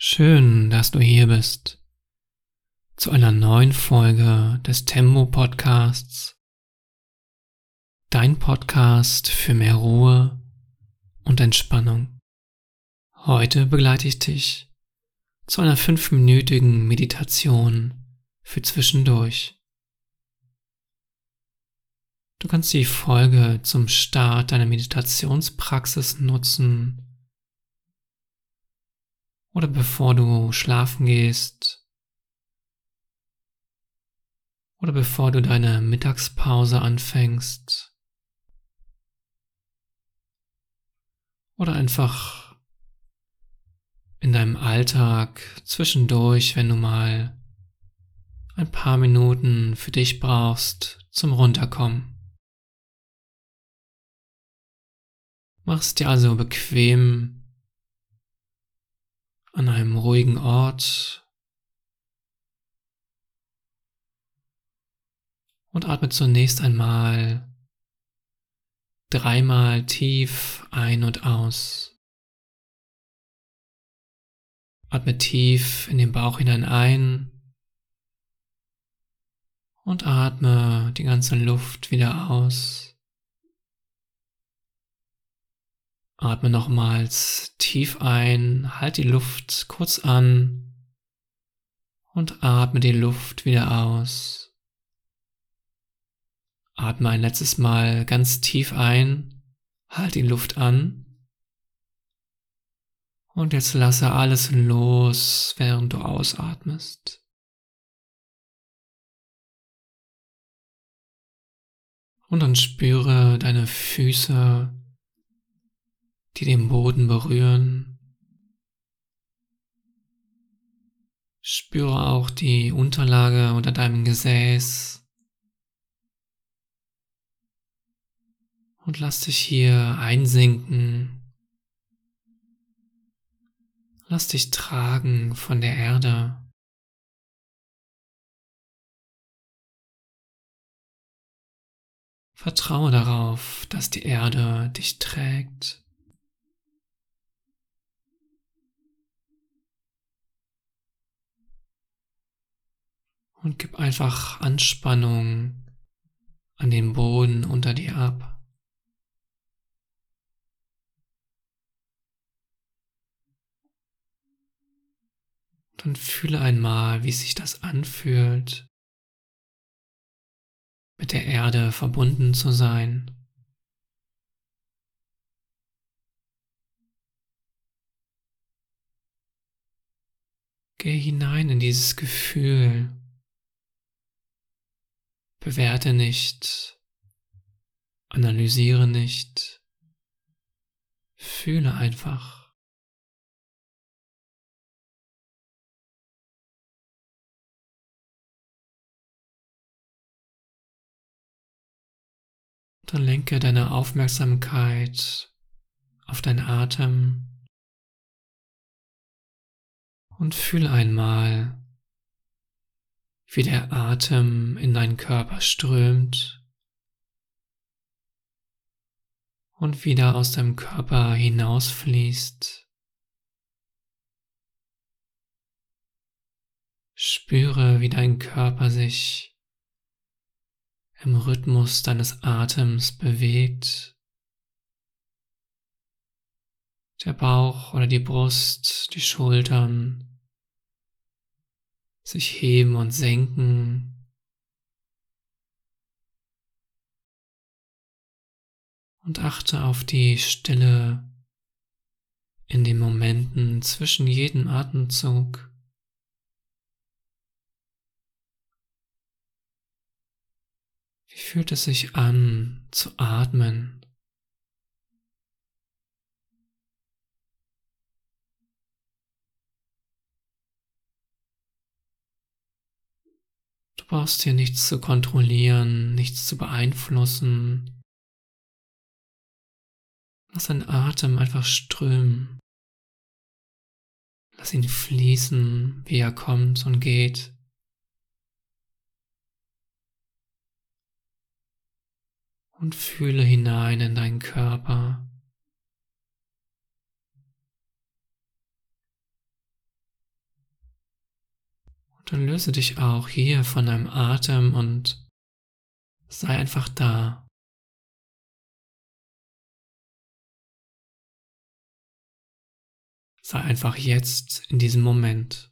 Schön, dass du hier bist zu einer neuen Folge des Tempo Podcasts. Dein Podcast für mehr Ruhe und Entspannung. Heute begleite ich dich zu einer fünfminütigen Meditation für zwischendurch. Du kannst die Folge zum Start deiner Meditationspraxis nutzen oder bevor du schlafen gehst oder bevor du deine Mittagspause anfängst oder einfach in deinem Alltag zwischendurch, wenn du mal ein paar Minuten für dich brauchst zum Runterkommen. Machst dir also bequem an einem ruhigen Ort und atme zunächst einmal dreimal tief ein und aus. Atme tief in den Bauch hinein ein und atme die ganze Luft wieder aus. Atme nochmals tief ein, halt die Luft kurz an und atme die Luft wieder aus. Atme ein letztes Mal ganz tief ein, halt die Luft an und jetzt lasse alles los, während du ausatmest. Und dann spüre deine Füße die den Boden berühren. Spüre auch die Unterlage unter deinem Gesäß. Und lass dich hier einsinken. Lass dich tragen von der Erde. Vertraue darauf, dass die Erde dich trägt. Und gib einfach Anspannung an den Boden unter dir ab. Dann fühle einmal, wie sich das anfühlt, mit der Erde verbunden zu sein. Geh hinein in dieses Gefühl Bewerte nicht, analysiere nicht, fühle einfach. Dann lenke deine Aufmerksamkeit auf deinen Atem und fühle einmal, wie der Atem in deinen Körper strömt und wieder aus deinem Körper hinausfließt. Spüre, wie dein Körper sich im Rhythmus deines Atems bewegt. Der Bauch oder die Brust, die Schultern, sich heben und senken. Und achte auf die Stille in den Momenten zwischen jedem Atemzug. Wie fühlt es sich an zu atmen? Brauchst hier nichts zu kontrollieren, nichts zu beeinflussen. Lass deinen Atem einfach strömen. Lass ihn fließen, wie er kommt und geht. Und fühle hinein in deinen Körper. Dann löse dich auch hier von deinem Atem und sei einfach da. Sei einfach jetzt in diesem Moment.